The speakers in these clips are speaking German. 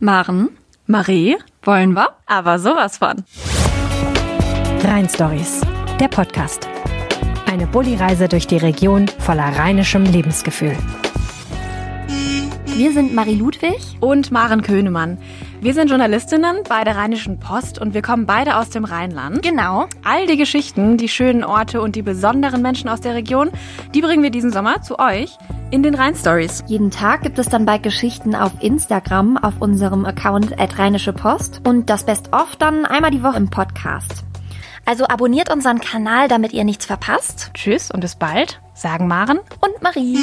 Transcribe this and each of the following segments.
Maren, Marie, wollen wir? aber sowas von. Rhein Stories, der Podcast. Eine Bulli-Reise durch die Region voller rheinischem Lebensgefühl. Wir sind Marie Ludwig. Und Maren Könemann. Wir sind Journalistinnen bei der Rheinischen Post und wir kommen beide aus dem Rheinland. Genau. All die Geschichten, die schönen Orte und die besonderen Menschen aus der Region, die bringen wir diesen Sommer zu euch in den Rhein Stories. Jeden Tag gibt es dann bald Geschichten auf Instagram auf unserem Account at Rheinische Post und das Best-of dann einmal die Woche im Podcast. Also abonniert unseren Kanal, damit ihr nichts verpasst. Tschüss und bis bald, sagen Maren. Und Marie.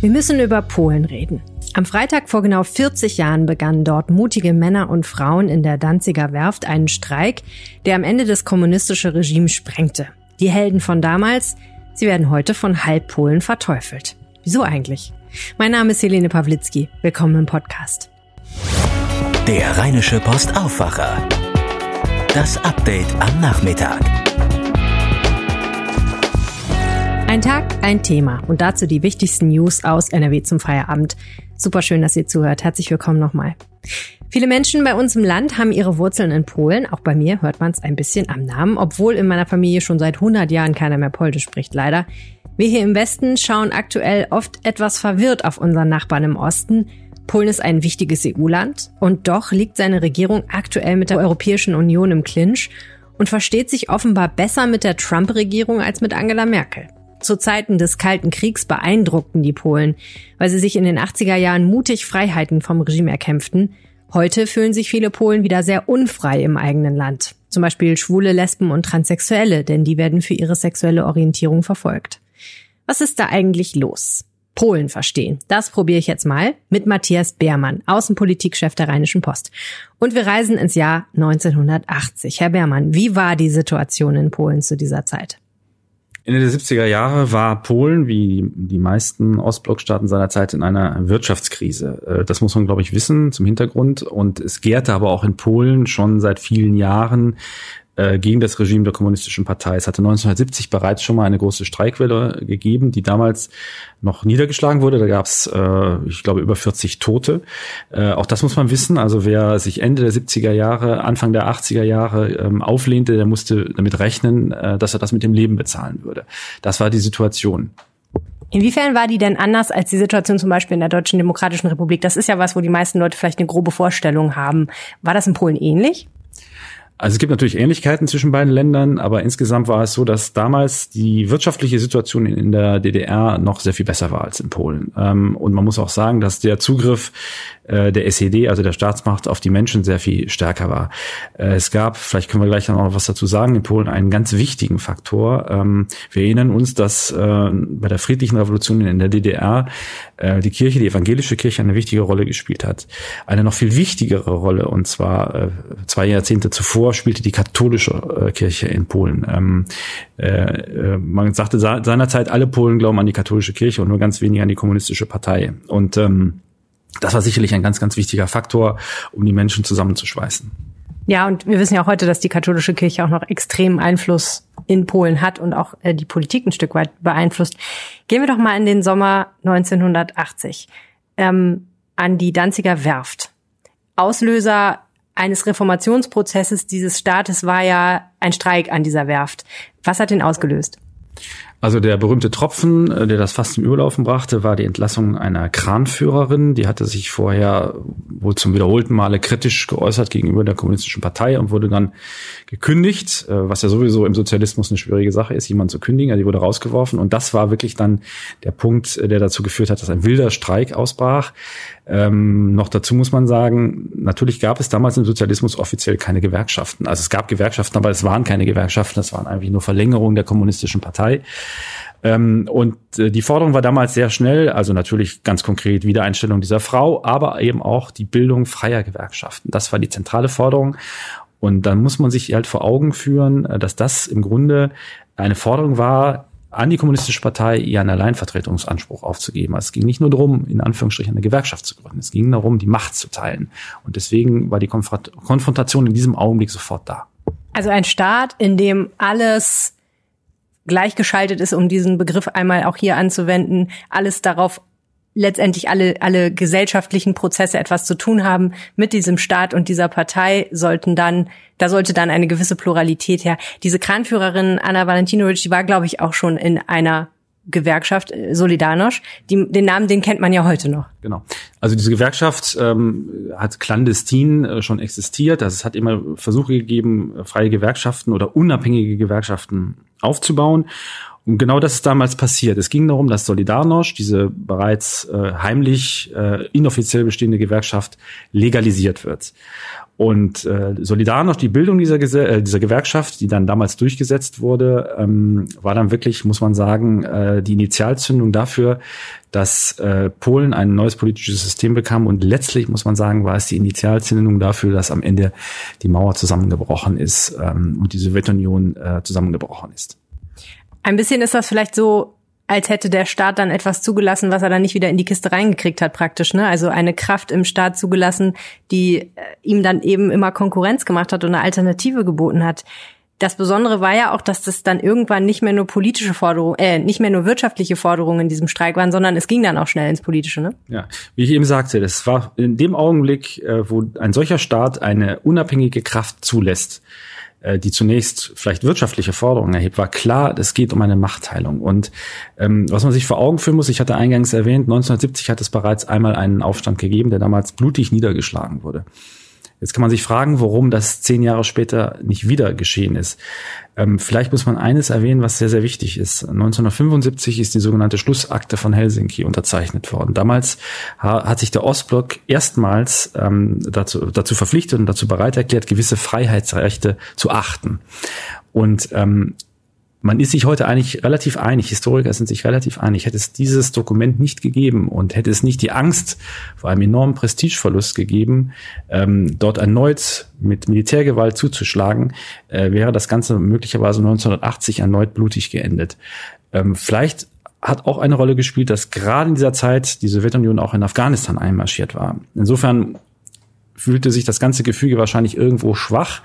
Wir müssen über Polen reden. Am Freitag vor genau 40 Jahren begannen dort mutige Männer und Frauen in der Danziger Werft einen Streik, der am Ende das kommunistische Regime sprengte. Die Helden von damals, sie werden heute von halb Polen verteufelt. Wieso eigentlich? Mein Name ist Helene Pawlitzki. Willkommen im Podcast. Der Rheinische Post Aufwacher. Das Update am Nachmittag. Ein Tag, ein Thema und dazu die wichtigsten News aus NRW zum Feierabend. Super schön, dass ihr zuhört. Herzlich willkommen nochmal. Viele Menschen bei uns im Land haben ihre Wurzeln in Polen. Auch bei mir hört man es ein bisschen am Namen, obwohl in meiner Familie schon seit 100 Jahren keiner mehr Polnisch spricht, leider. Wir hier im Westen schauen aktuell oft etwas verwirrt auf unseren Nachbarn im Osten. Polen ist ein wichtiges EU-Land und doch liegt seine Regierung aktuell mit der Europäischen Union im Clinch und versteht sich offenbar besser mit der Trump-Regierung als mit Angela Merkel. Zu Zeiten des Kalten Kriegs beeindruckten die Polen, weil sie sich in den 80er Jahren mutig Freiheiten vom Regime erkämpften. Heute fühlen sich viele Polen wieder sehr unfrei im eigenen Land. Zum Beispiel Schwule, Lesben und Transsexuelle, denn die werden für ihre sexuelle Orientierung verfolgt. Was ist da eigentlich los? Polen verstehen. Das probiere ich jetzt mal mit Matthias Beermann, Außenpolitikchef der Rheinischen Post. Und wir reisen ins Jahr 1980. Herr Beermann, wie war die Situation in Polen zu dieser Zeit? Ende der 70er Jahre war Polen, wie die meisten Ostblockstaaten seiner Zeit, in einer Wirtschaftskrise. Das muss man, glaube ich, wissen zum Hintergrund. Und es gärte aber auch in Polen schon seit vielen Jahren äh, gegen das Regime der kommunistischen Partei. Es hatte 1970 bereits schon mal eine große Streikwelle gegeben, die damals noch niedergeschlagen wurde. Da gab es, äh, ich glaube, über 40 Tote. Äh, auch das muss man wissen. Also wer sich Ende der 70er Jahre, Anfang der 80er Jahre ähm, auflehnte, der musste damit rechnen, äh, dass er das mit dem Leben bezahlen würde. Das war die Situation. Inwiefern war die denn anders als die Situation zum Beispiel in der Deutschen Demokratischen Republik? Das ist ja was, wo die meisten Leute vielleicht eine grobe Vorstellung haben. War das in Polen ähnlich? Also es gibt natürlich Ähnlichkeiten zwischen beiden Ländern, aber insgesamt war es so, dass damals die wirtschaftliche Situation in der DDR noch sehr viel besser war als in Polen. Ähm, und man muss auch sagen, dass der Zugriff äh, der SED, also der Staatsmacht, auf die Menschen sehr viel stärker war. Äh, es gab, vielleicht können wir gleich noch was dazu sagen, in Polen einen ganz wichtigen Faktor. Ähm, wir erinnern uns, dass äh, bei der friedlichen Revolution in der DDR die Kirche, die evangelische Kirche, eine wichtige Rolle gespielt hat. Eine noch viel wichtigere Rolle, und zwar zwei Jahrzehnte zuvor, spielte die katholische Kirche in Polen. Ähm, man sagte seinerzeit, alle Polen glauben an die katholische Kirche und nur ganz wenig an die kommunistische Partei. Und ähm, das war sicherlich ein ganz, ganz wichtiger Faktor, um die Menschen zusammenzuschweißen. Ja, und wir wissen ja auch heute, dass die katholische Kirche auch noch extremen Einfluss in Polen hat und auch äh, die Politik ein Stück weit beeinflusst. Gehen wir doch mal in den Sommer 1980 ähm, an die Danziger Werft. Auslöser eines Reformationsprozesses dieses Staates war ja ein Streik an dieser Werft. Was hat den ausgelöst? Also der berühmte Tropfen, äh, der das fast zum Überlaufen brachte, war die Entlassung einer Kranführerin. Die hatte sich vorher wohl zum wiederholten Male kritisch geäußert gegenüber der kommunistischen Partei und wurde dann gekündigt, äh, was ja sowieso im Sozialismus eine schwierige Sache ist, jemanden zu kündigen. Die wurde rausgeworfen und das war wirklich dann der Punkt, äh, der dazu geführt hat, dass ein wilder Streik ausbrach. Ähm, noch dazu muss man sagen, natürlich gab es damals im Sozialismus offiziell keine Gewerkschaften. Also es gab Gewerkschaften, aber es waren keine Gewerkschaften, das waren eigentlich nur Verlängerungen der kommunistischen Partei. Ähm, und äh, die Forderung war damals sehr schnell, also natürlich ganz konkret Wiedereinstellung dieser Frau, aber eben auch die Bildung freier Gewerkschaften. Das war die zentrale Forderung. Und dann muss man sich halt vor Augen führen, äh, dass das im Grunde eine Forderung war, an die Kommunistische Partei ihren Alleinvertretungsanspruch aufzugeben. Also es ging nicht nur darum, in Anführungsstrichen eine Gewerkschaft zu gründen. Es ging darum, die Macht zu teilen. Und deswegen war die Konfrontation in diesem Augenblick sofort da. Also ein Staat, in dem alles gleichgeschaltet ist, um diesen Begriff einmal auch hier anzuwenden, alles darauf letztendlich alle, alle gesellschaftlichen Prozesse etwas zu tun haben mit diesem Staat und dieser Partei, sollten dann, da sollte dann eine gewisse Pluralität her. Diese Kranführerin Anna Valentinovic, die war, glaube ich, auch schon in einer Gewerkschaft äh, Solidarność. Die, den Namen, den kennt man ja heute noch. Genau. Also diese Gewerkschaft ähm, hat clandestin äh, schon existiert. Also es hat immer Versuche gegeben, freie Gewerkschaften oder unabhängige Gewerkschaften aufzubauen. Und genau das ist damals passiert. Es ging darum, dass Solidarność, diese bereits äh, heimlich, äh, inoffiziell bestehende Gewerkschaft, legalisiert wird. Und äh, Solidarność, die Bildung dieser, äh, dieser Gewerkschaft, die dann damals durchgesetzt wurde, ähm, war dann wirklich, muss man sagen, äh, die Initialzündung dafür, dass äh, Polen ein neues politisches System bekam. Und letztlich, muss man sagen, war es die Initialzündung dafür, dass am Ende die Mauer zusammengebrochen ist ähm, und die Sowjetunion äh, zusammengebrochen ist. Ein bisschen ist das vielleicht so, als hätte der Staat dann etwas zugelassen, was er dann nicht wieder in die Kiste reingekriegt hat, praktisch. Ne? Also eine Kraft im Staat zugelassen, die äh, ihm dann eben immer Konkurrenz gemacht hat und eine Alternative geboten hat. Das Besondere war ja auch, dass das dann irgendwann nicht mehr nur politische Forderungen, äh, nicht mehr nur wirtschaftliche Forderungen in diesem Streik waren, sondern es ging dann auch schnell ins Politische, ne? Ja, wie ich eben sagte, das war in dem Augenblick, äh, wo ein solcher Staat eine unabhängige Kraft zulässt, äh, die zunächst vielleicht wirtschaftliche Forderungen erhebt, war klar, es geht um eine Machtteilung. Und ähm, was man sich vor Augen führen muss, ich hatte eingangs erwähnt, 1970 hat es bereits einmal einen Aufstand gegeben, der damals blutig niedergeschlagen wurde. Jetzt kann man sich fragen, warum das zehn Jahre später nicht wieder geschehen ist. Ähm, vielleicht muss man eines erwähnen, was sehr, sehr wichtig ist. 1975 ist die sogenannte Schlussakte von Helsinki unterzeichnet worden. Damals ha hat sich der Ostblock erstmals ähm, dazu, dazu verpflichtet und dazu bereit erklärt, gewisse Freiheitsrechte zu achten. Und ähm, man ist sich heute eigentlich relativ einig, Historiker sind sich relativ einig, hätte es dieses Dokument nicht gegeben und hätte es nicht die Angst vor einem enormen Prestigeverlust gegeben, ähm, dort erneut mit Militärgewalt zuzuschlagen, äh, wäre das Ganze möglicherweise 1980 erneut blutig geendet. Ähm, vielleicht hat auch eine Rolle gespielt, dass gerade in dieser Zeit die Sowjetunion auch in Afghanistan einmarschiert war. Insofern fühlte sich das ganze Gefüge wahrscheinlich irgendwo schwach.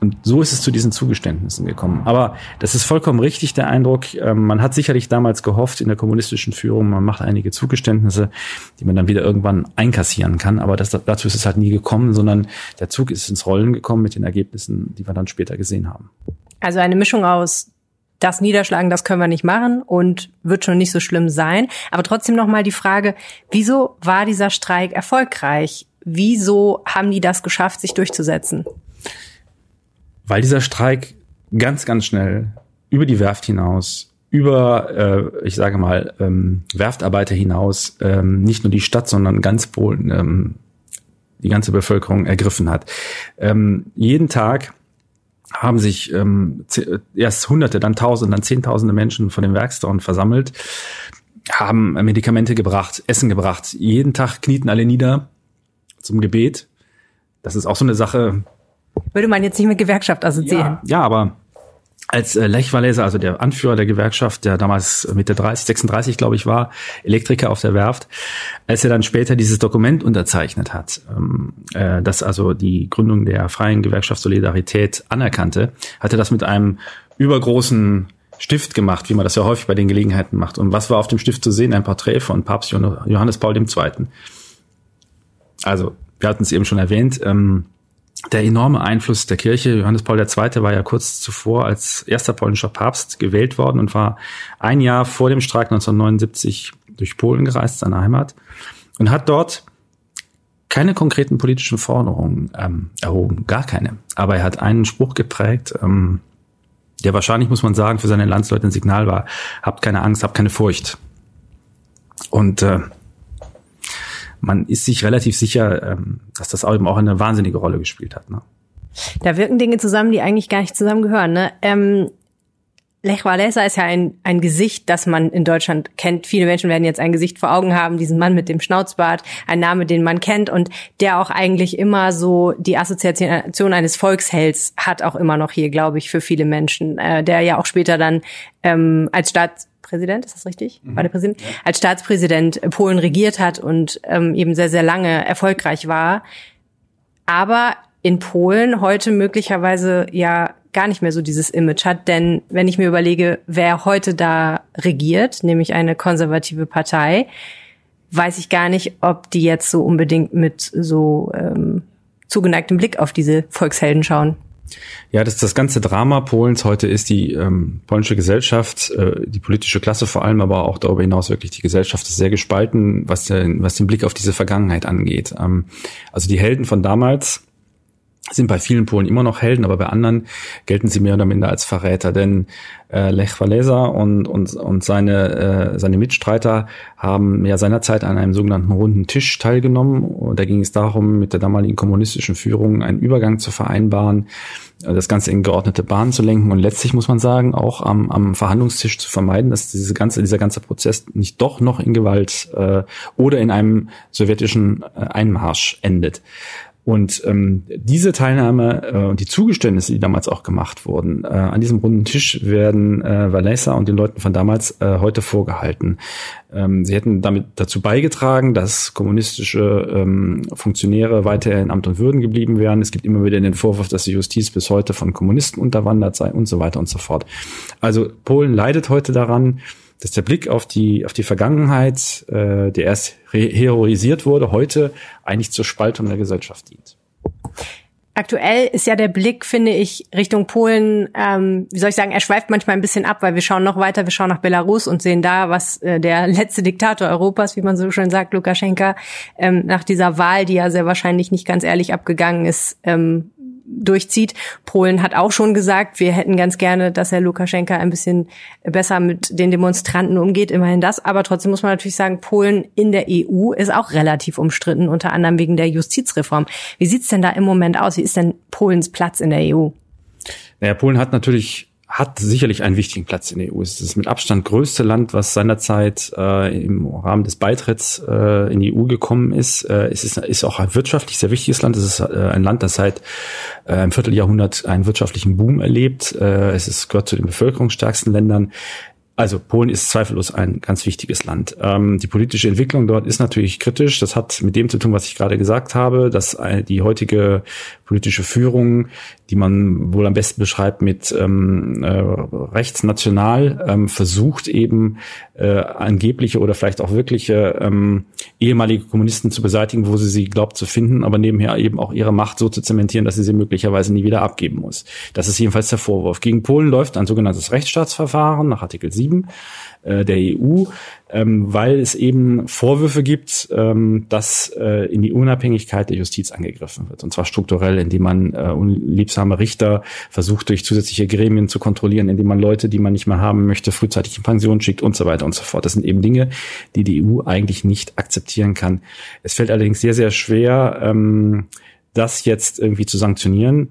Und so ist es zu diesen Zugeständnissen gekommen. Aber das ist vollkommen richtig, der Eindruck. Ähm, man hat sicherlich damals gehofft in der kommunistischen Führung, man macht einige Zugeständnisse, die man dann wieder irgendwann einkassieren kann. Aber das, dazu ist es halt nie gekommen, sondern der Zug ist ins Rollen gekommen mit den Ergebnissen, die wir dann später gesehen haben. Also eine Mischung aus das Niederschlagen, das können wir nicht machen und wird schon nicht so schlimm sein. Aber trotzdem nochmal die Frage, wieso war dieser Streik erfolgreich? Wieso haben die das geschafft, sich durchzusetzen? Weil dieser Streik ganz, ganz schnell über die Werft hinaus, über, äh, ich sage mal, ähm, Werftarbeiter hinaus, ähm, nicht nur die Stadt, sondern ganz Polen, ähm, die ganze Bevölkerung ergriffen hat. Ähm, jeden Tag haben sich ähm, erst Hunderte, dann Tausende, dann Zehntausende Menschen von den Werkstoren versammelt, haben Medikamente gebracht, Essen gebracht. Jeden Tag knieten alle nieder zum Gebet. Das ist auch so eine Sache. Würde man jetzt nicht mit Gewerkschaft assoziieren. Ja, ja aber als äh, Lech Walesa, also der Anführer der Gewerkschaft, der damals Mitte 30, 36, glaube ich, war, Elektriker auf der Werft, als er dann später dieses Dokument unterzeichnet hat, ähm, äh, das also die Gründung der Freien Gewerkschaft Solidarität anerkannte, hatte das mit einem übergroßen Stift gemacht, wie man das ja häufig bei den Gelegenheiten macht. Und was war auf dem Stift zu sehen? Ein Porträt von Papst Johannes Paul II also wir hatten es eben schon erwähnt, ähm, der enorme Einfluss der Kirche. Johannes Paul II. war ja kurz zuvor als erster polnischer Papst gewählt worden und war ein Jahr vor dem Streik 1979 durch Polen gereist, seine Heimat, und hat dort keine konkreten politischen Forderungen ähm, erhoben, gar keine. Aber er hat einen Spruch geprägt, ähm, der wahrscheinlich, muss man sagen, für seine Landsleute ein Signal war. Habt keine Angst, habt keine Furcht. Und äh, man ist sich relativ sicher, ähm, dass das eben auch eine wahnsinnige Rolle gespielt hat. Ne? Da wirken Dinge zusammen, die eigentlich gar nicht zusammengehören. Ne? Ähm, Lech Walesa ist ja ein, ein Gesicht, das man in Deutschland kennt. Viele Menschen werden jetzt ein Gesicht vor Augen haben, diesen Mann mit dem Schnauzbart, ein Name, den man kennt und der auch eigentlich immer so die Assoziation eines Volkshelds hat, auch immer noch hier, glaube ich, für viele Menschen, äh, der ja auch später dann ähm, als Staats Präsident, ist das richtig? Mhm. War der Präsident? Ja. Als Staatspräsident Polen regiert hat und ähm, eben sehr, sehr lange erfolgreich war. Aber in Polen heute möglicherweise ja gar nicht mehr so dieses Image hat. Denn wenn ich mir überlege, wer heute da regiert, nämlich eine konservative Partei, weiß ich gar nicht, ob die jetzt so unbedingt mit so ähm, zugeneigtem Blick auf diese Volkshelden schauen. Ja, das, das ganze Drama Polens heute ist die ähm, polnische Gesellschaft, äh, die politische Klasse vor allem, aber auch darüber hinaus wirklich die Gesellschaft ist sehr gespalten, was, den, was den Blick auf diese Vergangenheit angeht. Ähm, also die Helden von damals, sind bei vielen Polen immer noch Helden, aber bei anderen gelten sie mehr oder minder als Verräter, denn äh, Lech Walesa und, und, und seine, äh, seine Mitstreiter haben ja seinerzeit an einem sogenannten runden Tisch teilgenommen. Und da ging es darum, mit der damaligen kommunistischen Führung einen Übergang zu vereinbaren, äh, das Ganze in geordnete Bahnen zu lenken und letztlich muss man sagen, auch am, am Verhandlungstisch zu vermeiden, dass diese ganze, dieser ganze Prozess nicht doch noch in Gewalt äh, oder in einem sowjetischen äh, Einmarsch endet. Und ähm, diese Teilnahme äh, und die Zugeständnisse, die damals auch gemacht wurden, äh, an diesem runden Tisch werden äh, Valesa und den Leuten von damals äh, heute vorgehalten. Ähm, sie hätten damit dazu beigetragen, dass kommunistische ähm, Funktionäre weiter in Amt und Würden geblieben wären. Es gibt immer wieder den Vorwurf, dass die Justiz bis heute von Kommunisten unterwandert sei und so weiter und so fort. Also Polen leidet heute daran, dass der Blick auf die, auf die Vergangenheit, äh, der erst heroisiert wurde, heute eigentlich zur Spaltung der Gesellschaft dient. Aktuell ist ja der Blick, finde ich, Richtung Polen, ähm, wie soll ich sagen, er schweift manchmal ein bisschen ab, weil wir schauen noch weiter, wir schauen nach Belarus und sehen da, was äh, der letzte Diktator Europas, wie man so schön sagt, Lukaschenka, ähm, nach dieser Wahl, die ja sehr wahrscheinlich nicht ganz ehrlich abgegangen ist, ähm, durchzieht. Polen hat auch schon gesagt, wir hätten ganz gerne, dass Herr Lukaschenka ein bisschen besser mit den Demonstranten umgeht, immerhin das. Aber trotzdem muss man natürlich sagen, Polen in der EU ist auch relativ umstritten, unter anderem wegen der Justizreform. Wie sieht's denn da im Moment aus? Wie ist denn Polens Platz in der EU? Naja, Polen hat natürlich hat sicherlich einen wichtigen Platz in der EU. Es ist das mit Abstand größte Land, was seinerzeit äh, im Rahmen des Beitritts äh, in die EU gekommen ist. Äh, es ist, ist auch ein wirtschaftlich sehr wichtiges Land. Es ist äh, ein Land, das seit äh, einem Vierteljahrhundert einen wirtschaftlichen Boom erlebt. Äh, es ist, gehört zu den bevölkerungsstärksten Ländern. Also Polen ist zweifellos ein ganz wichtiges Land. Ähm, die politische Entwicklung dort ist natürlich kritisch. Das hat mit dem zu tun, was ich gerade gesagt habe, dass äh, die heutige politische Führung, die man wohl am besten beschreibt mit ähm, äh, rechtsnational, ähm, versucht eben äh, angebliche oder vielleicht auch wirkliche ähm, ehemalige Kommunisten zu beseitigen, wo sie sie glaubt zu finden, aber nebenher eben auch ihre Macht so zu zementieren, dass sie sie möglicherweise nie wieder abgeben muss. Das ist jedenfalls der Vorwurf. Gegen Polen läuft ein sogenanntes Rechtsstaatsverfahren nach Artikel 7 äh, der EU, ähm, weil es eben Vorwürfe gibt, ähm, dass äh, in die Unabhängigkeit der Justiz angegriffen wird. Und zwar strukturell, indem man äh, unliebsame Richter versucht, durch zusätzliche Gremien zu kontrollieren, indem man Leute, die man nicht mehr haben möchte, frühzeitig in Pension schickt und so weiter und so fort. Das sind eben Dinge, die die EU eigentlich nicht akzeptieren kann. Es fällt allerdings sehr, sehr schwer, ähm, das jetzt irgendwie zu sanktionieren.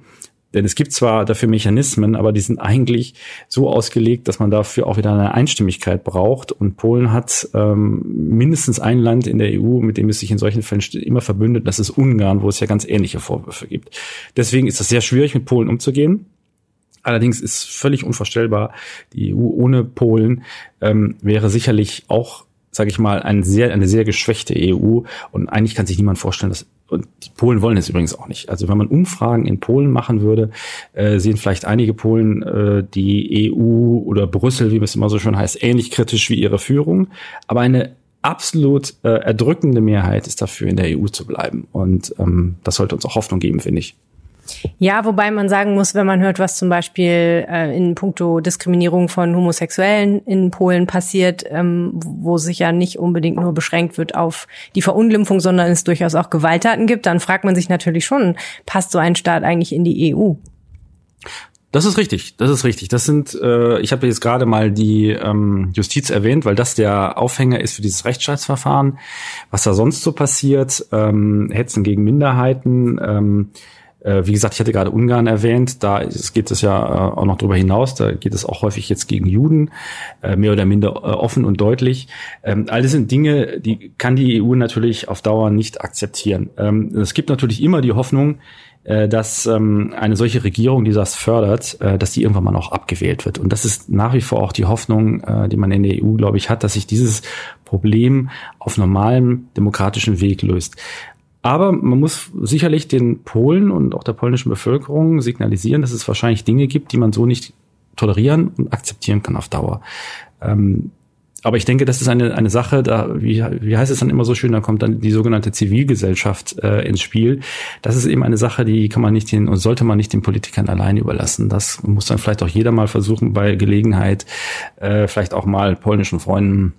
Denn es gibt zwar dafür Mechanismen, aber die sind eigentlich so ausgelegt, dass man dafür auch wieder eine Einstimmigkeit braucht. Und Polen hat ähm, mindestens ein Land in der EU, mit dem es sich in solchen Fällen immer verbündet, das ist Ungarn, wo es ja ganz ähnliche Vorwürfe gibt. Deswegen ist es sehr schwierig, mit Polen umzugehen. Allerdings ist völlig unvorstellbar, die EU ohne Polen ähm, wäre sicherlich auch sage ich mal, ein sehr, eine sehr geschwächte EU. Und eigentlich kann sich niemand vorstellen, dass und die Polen wollen es übrigens auch nicht. Also wenn man Umfragen in Polen machen würde, äh, sehen vielleicht einige Polen äh, die EU oder Brüssel, wie es immer so schön heißt, ähnlich kritisch wie ihre Führung. Aber eine absolut äh, erdrückende Mehrheit ist dafür, in der EU zu bleiben. Und ähm, das sollte uns auch Hoffnung geben, finde ich. Ja, wobei man sagen muss, wenn man hört, was zum Beispiel äh, in puncto Diskriminierung von Homosexuellen in Polen passiert, ähm, wo sich ja nicht unbedingt nur beschränkt wird auf die Verunglimpfung, sondern es durchaus auch Gewalttaten gibt, dann fragt man sich natürlich schon, passt so ein Staat eigentlich in die EU? Das ist richtig, das ist richtig. Das sind, äh, ich habe jetzt gerade mal die ähm, Justiz erwähnt, weil das der Aufhänger ist für dieses Rechtsstaatsverfahren. Was da sonst so passiert, ähm, Hetzen gegen Minderheiten, ähm, äh, wie gesagt, ich hatte gerade Ungarn erwähnt, da geht es ja äh, auch noch darüber hinaus, da geht es auch häufig jetzt gegen Juden, äh, mehr oder minder offen und deutlich. Ähm, all das sind Dinge, die kann die EU natürlich auf Dauer nicht akzeptieren. Ähm, es gibt natürlich immer die Hoffnung, dass ähm, eine solche Regierung, die das fördert, dass die irgendwann mal noch abgewählt wird. Und das ist nach wie vor auch die Hoffnung, die man in der EU, glaube ich, hat, dass sich dieses Problem auf normalem demokratischen Weg löst. Aber man muss sicherlich den Polen und auch der polnischen Bevölkerung signalisieren, dass es wahrscheinlich Dinge gibt, die man so nicht tolerieren und akzeptieren kann auf Dauer. Ähm, aber ich denke, das ist eine, eine Sache, da, wie, wie heißt es dann immer so schön, da kommt dann die sogenannte Zivilgesellschaft äh, ins Spiel. Das ist eben eine Sache, die kann man nicht den und sollte man nicht den Politikern allein überlassen. Das muss dann vielleicht auch jeder mal versuchen, bei Gelegenheit, äh, vielleicht auch mal polnischen Freunden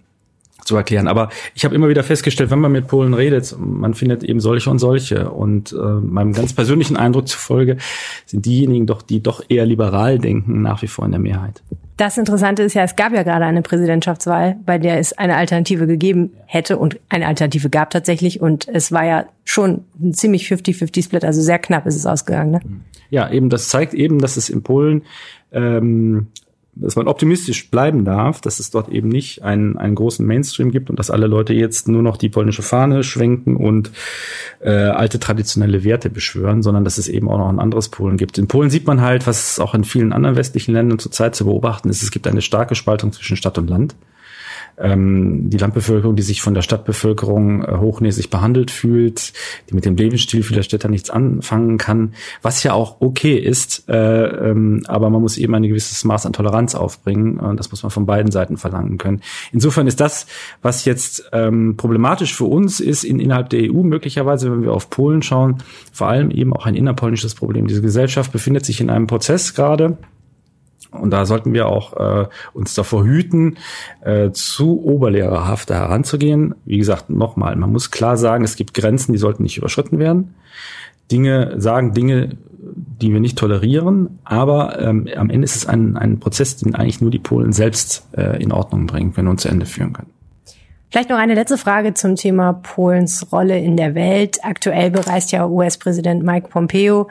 zu erklären. Aber ich habe immer wieder festgestellt, wenn man mit Polen redet, man findet eben solche und solche. Und äh, meinem ganz persönlichen Eindruck zufolge sind diejenigen doch, die doch eher liberal denken, nach wie vor in der Mehrheit. Das Interessante ist ja, es gab ja gerade eine Präsidentschaftswahl, bei der es eine Alternative gegeben hätte und eine Alternative gab tatsächlich. Und es war ja schon ein ziemlich 50-50-Split, also sehr knapp ist es ausgegangen. Ne? Ja, eben das zeigt eben, dass es in Polen ähm, dass man optimistisch bleiben darf, dass es dort eben nicht einen, einen großen Mainstream gibt und dass alle Leute jetzt nur noch die polnische Fahne schwenken und äh, alte traditionelle Werte beschwören, sondern dass es eben auch noch ein anderes Polen gibt. In Polen sieht man halt, was auch in vielen anderen westlichen Ländern zurzeit zu beobachten ist, es gibt eine starke Spaltung zwischen Stadt und Land ähm, die Landbevölkerung, die sich von der Stadtbevölkerung äh, hochnäsig behandelt fühlt, die mit dem Lebensstil vieler Städter nichts anfangen kann, was ja auch okay ist, äh, ähm, aber man muss eben ein gewisses Maß an Toleranz aufbringen und das muss man von beiden Seiten verlangen können. Insofern ist das, was jetzt ähm, problematisch für uns ist, in, innerhalb der EU möglicherweise, wenn wir auf Polen schauen, vor allem eben auch ein innerpolnisches Problem. Diese Gesellschaft befindet sich in einem Prozess gerade, und da sollten wir auch äh, uns davor hüten, äh, zu oberlehrerhaft heranzugehen. Wie gesagt, nochmal, man muss klar sagen, es gibt Grenzen, die sollten nicht überschritten werden. Dinge sagen Dinge, die wir nicht tolerieren, aber ähm, am Ende ist es ein, ein Prozess, den eigentlich nur die Polen selbst äh, in Ordnung bringen können und zu Ende führen können. Vielleicht noch eine letzte Frage zum Thema Polens Rolle in der Welt. Aktuell bereist ja US-Präsident Mike Pompeo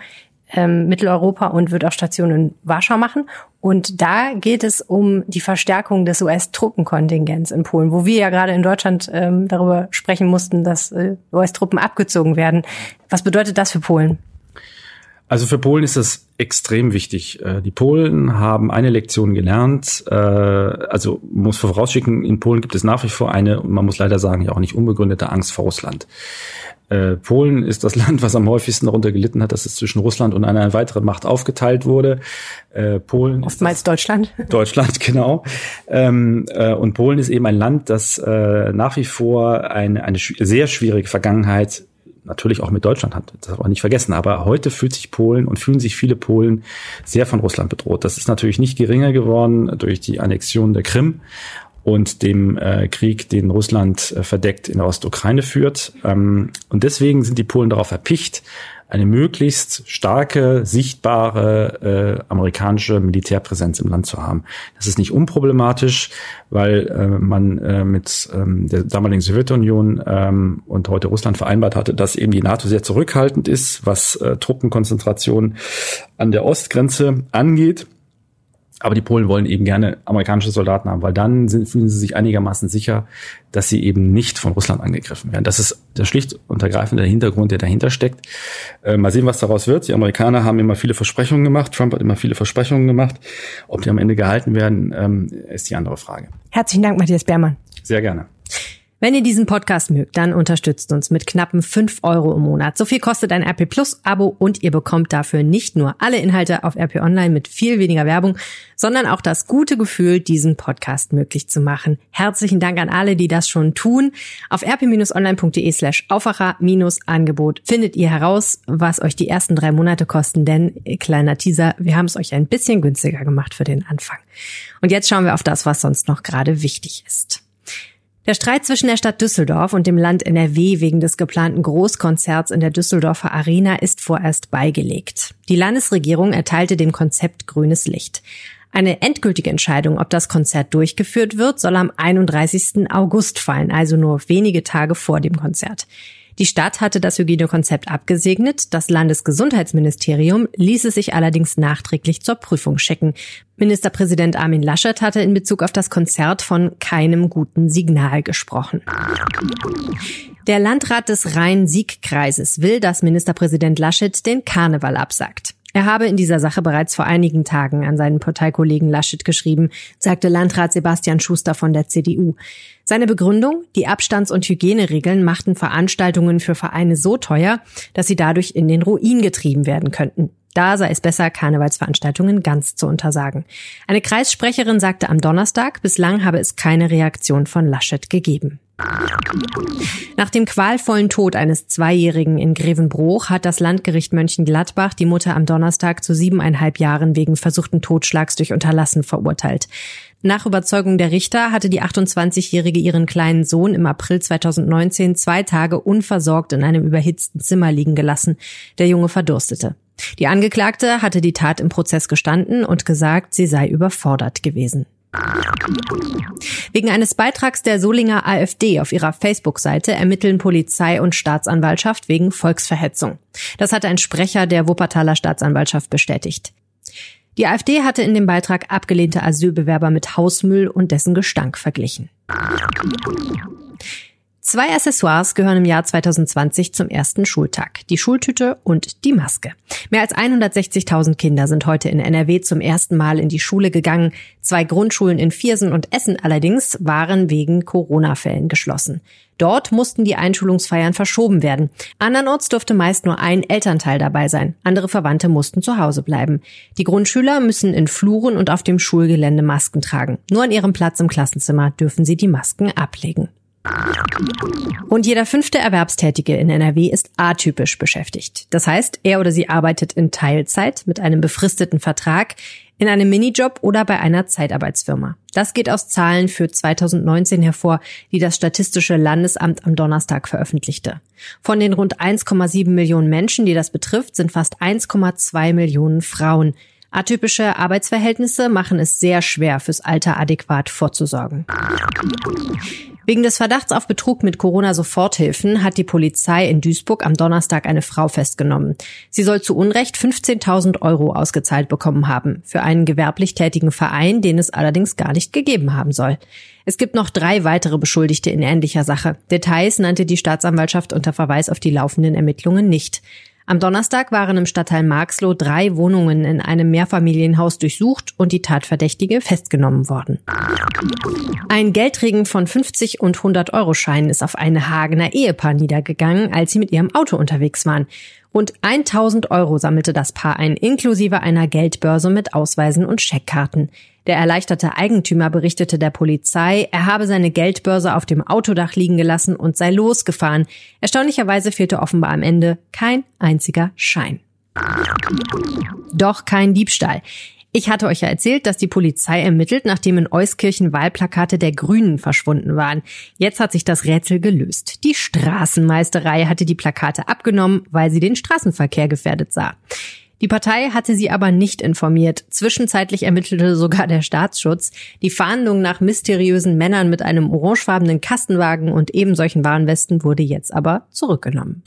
ähm, Mitteleuropa und wird auch Station in Warschau machen. Und da geht es um die Verstärkung des US-Truppenkontingents in Polen, wo wir ja gerade in Deutschland ähm, darüber sprechen mussten, dass äh, US-Truppen abgezogen werden. Was bedeutet das für Polen? Also für Polen ist das extrem wichtig. Äh, die Polen haben eine Lektion gelernt. Äh, also muss vorausschicken, in Polen gibt es nach wie vor eine, man muss leider sagen, ja auch nicht unbegründete Angst vor Russland. Äh, Polen ist das Land, was am häufigsten darunter gelitten hat, dass es zwischen Russland und einer weiteren Macht aufgeteilt wurde. Polen oftmals Deutschland. Deutschland, genau. Ähm, und Polen ist eben ein Land, das nach wie vor eine, eine sehr schwierige Vergangenheit natürlich auch mit Deutschland hat, das aber nicht vergessen. Aber heute fühlt sich Polen und fühlen sich viele Polen sehr von Russland bedroht. Das ist natürlich nicht geringer geworden durch die Annexion der Krim und dem äh, Krieg, den Russland äh, verdeckt in der Ostukraine führt. Ähm, und deswegen sind die Polen darauf erpicht, eine möglichst starke, sichtbare äh, amerikanische Militärpräsenz im Land zu haben. Das ist nicht unproblematisch, weil äh, man äh, mit ähm, der damaligen Sowjetunion ähm, und heute Russland vereinbart hatte, dass eben die NATO sehr zurückhaltend ist, was äh, Truppenkonzentration an der Ostgrenze angeht. Aber die Polen wollen eben gerne amerikanische Soldaten haben, weil dann sind, fühlen sie sich einigermaßen sicher, dass sie eben nicht von Russland angegriffen werden. Das ist der schlicht und ergreifende Hintergrund, der dahinter steckt. Äh, mal sehen, was daraus wird. Die Amerikaner haben immer viele Versprechungen gemacht. Trump hat immer viele Versprechungen gemacht. Ob die am Ende gehalten werden, ähm, ist die andere Frage. Herzlichen Dank, Matthias Bermann. Sehr gerne. Wenn ihr diesen Podcast mögt, dann unterstützt uns mit knappen fünf Euro im Monat. So viel kostet ein RP Plus Abo und ihr bekommt dafür nicht nur alle Inhalte auf RP Online mit viel weniger Werbung, sondern auch das gute Gefühl, diesen Podcast möglich zu machen. Herzlichen Dank an alle, die das schon tun. Auf rp-online.de slash Aufwacher-Angebot findet ihr heraus, was euch die ersten drei Monate kosten, denn kleiner Teaser, wir haben es euch ein bisschen günstiger gemacht für den Anfang. Und jetzt schauen wir auf das, was sonst noch gerade wichtig ist. Der Streit zwischen der Stadt Düsseldorf und dem Land NRW wegen des geplanten Großkonzerts in der Düsseldorfer Arena ist vorerst beigelegt. Die Landesregierung erteilte dem Konzept grünes Licht. Eine endgültige Entscheidung, ob das Konzert durchgeführt wird, soll am 31. August fallen, also nur wenige Tage vor dem Konzert. Die Stadt hatte das Hygienekonzept abgesegnet, das Landesgesundheitsministerium ließ es sich allerdings nachträglich zur Prüfung schicken. Ministerpräsident Armin Laschet hatte in Bezug auf das Konzert von keinem guten Signal gesprochen. Der Landrat des Rhein-Sieg-Kreises will, dass Ministerpräsident Laschet den Karneval absagt. Er habe in dieser Sache bereits vor einigen Tagen an seinen Parteikollegen Laschet geschrieben, sagte Landrat Sebastian Schuster von der CDU. Seine Begründung, die Abstands- und Hygieneregeln machten Veranstaltungen für Vereine so teuer, dass sie dadurch in den Ruin getrieben werden könnten. Da sei es besser, Karnevalsveranstaltungen ganz zu untersagen. Eine Kreissprecherin sagte am Donnerstag, bislang habe es keine Reaktion von Laschet gegeben. Nach dem qualvollen Tod eines Zweijährigen in Grevenbruch hat das Landgericht Mönchengladbach die Mutter am Donnerstag zu siebeneinhalb Jahren wegen versuchten Totschlags durch Unterlassen verurteilt. Nach Überzeugung der Richter hatte die 28-Jährige ihren kleinen Sohn im April 2019 zwei Tage unversorgt in einem überhitzten Zimmer liegen gelassen. Der Junge verdurstete. Die Angeklagte hatte die Tat im Prozess gestanden und gesagt, sie sei überfordert gewesen. Wegen eines Beitrags der Solinger AfD auf ihrer Facebook-Seite ermitteln Polizei und Staatsanwaltschaft wegen Volksverhetzung. Das hat ein Sprecher der Wuppertaler Staatsanwaltschaft bestätigt. Die AfD hatte in dem Beitrag abgelehnte Asylbewerber mit Hausmüll und dessen Gestank verglichen. Zwei Accessoires gehören im Jahr 2020 zum ersten Schultag. Die Schultüte und die Maske. Mehr als 160.000 Kinder sind heute in NRW zum ersten Mal in die Schule gegangen. Zwei Grundschulen in Viersen und Essen allerdings waren wegen Corona-Fällen geschlossen. Dort mussten die Einschulungsfeiern verschoben werden. Andernorts durfte meist nur ein Elternteil dabei sein. Andere Verwandte mussten zu Hause bleiben. Die Grundschüler müssen in Fluren und auf dem Schulgelände Masken tragen. Nur an ihrem Platz im Klassenzimmer dürfen sie die Masken ablegen. Und jeder fünfte Erwerbstätige in NRW ist atypisch beschäftigt. Das heißt, er oder sie arbeitet in Teilzeit mit einem befristeten Vertrag, in einem Minijob oder bei einer Zeitarbeitsfirma. Das geht aus Zahlen für 2019 hervor, die das Statistische Landesamt am Donnerstag veröffentlichte. Von den rund 1,7 Millionen Menschen, die das betrifft, sind fast 1,2 Millionen Frauen. Atypische Arbeitsverhältnisse machen es sehr schwer, fürs Alter adäquat vorzusorgen. Wegen des Verdachts auf Betrug mit Corona-Soforthilfen hat die Polizei in Duisburg am Donnerstag eine Frau festgenommen. Sie soll zu Unrecht 15.000 Euro ausgezahlt bekommen haben, für einen gewerblich tätigen Verein, den es allerdings gar nicht gegeben haben soll. Es gibt noch drei weitere Beschuldigte in ähnlicher Sache. Details nannte die Staatsanwaltschaft unter Verweis auf die laufenden Ermittlungen nicht. Am Donnerstag waren im Stadtteil Marxloh drei Wohnungen in einem Mehrfamilienhaus durchsucht und die Tatverdächtige festgenommen worden. Ein Geldregen von 50 und 100 Euro Scheinen ist auf eine Hagener Ehepaar niedergegangen, als sie mit ihrem Auto unterwegs waren. Rund 1000 Euro sammelte das Paar ein, inklusive einer Geldbörse mit Ausweisen und Scheckkarten. Der erleichterte Eigentümer berichtete der Polizei, er habe seine Geldbörse auf dem Autodach liegen gelassen und sei losgefahren. Erstaunlicherweise fehlte offenbar am Ende kein einziger Schein. Doch kein Diebstahl. Ich hatte euch ja erzählt, dass die Polizei ermittelt, nachdem in Euskirchen Wahlplakate der Grünen verschwunden waren. Jetzt hat sich das Rätsel gelöst. Die Straßenmeisterei hatte die Plakate abgenommen, weil sie den Straßenverkehr gefährdet sah. Die Partei hatte sie aber nicht informiert. Zwischenzeitlich ermittelte sogar der Staatsschutz. Die Fahndung nach mysteriösen Männern mit einem orangefarbenen Kastenwagen und eben solchen Warnwesten wurde jetzt aber zurückgenommen.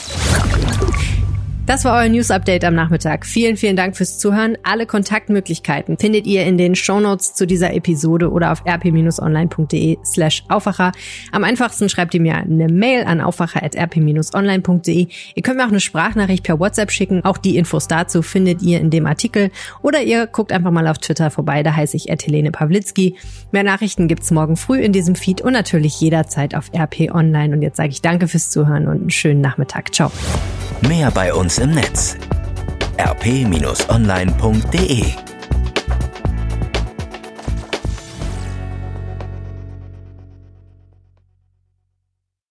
Das war euer News Update am Nachmittag. Vielen, vielen Dank fürs Zuhören. Alle Kontaktmöglichkeiten findet ihr in den Shownotes zu dieser Episode oder auf rp-online.de slash Aufwacher. Am einfachsten schreibt ihr mir eine Mail an aufwacher.rp-online.de. Ihr könnt mir auch eine Sprachnachricht per WhatsApp schicken. Auch die Infos dazu findet ihr in dem Artikel. Oder ihr guckt einfach mal auf Twitter vorbei. Da heiße ich Helene Pawlitzki. Mehr Nachrichten gibt's morgen früh in diesem Feed und natürlich jederzeit auf RP Online. Und jetzt sage ich danke fürs Zuhören und einen schönen Nachmittag. Ciao. Mehr bei uns im Netz. Rp-online.de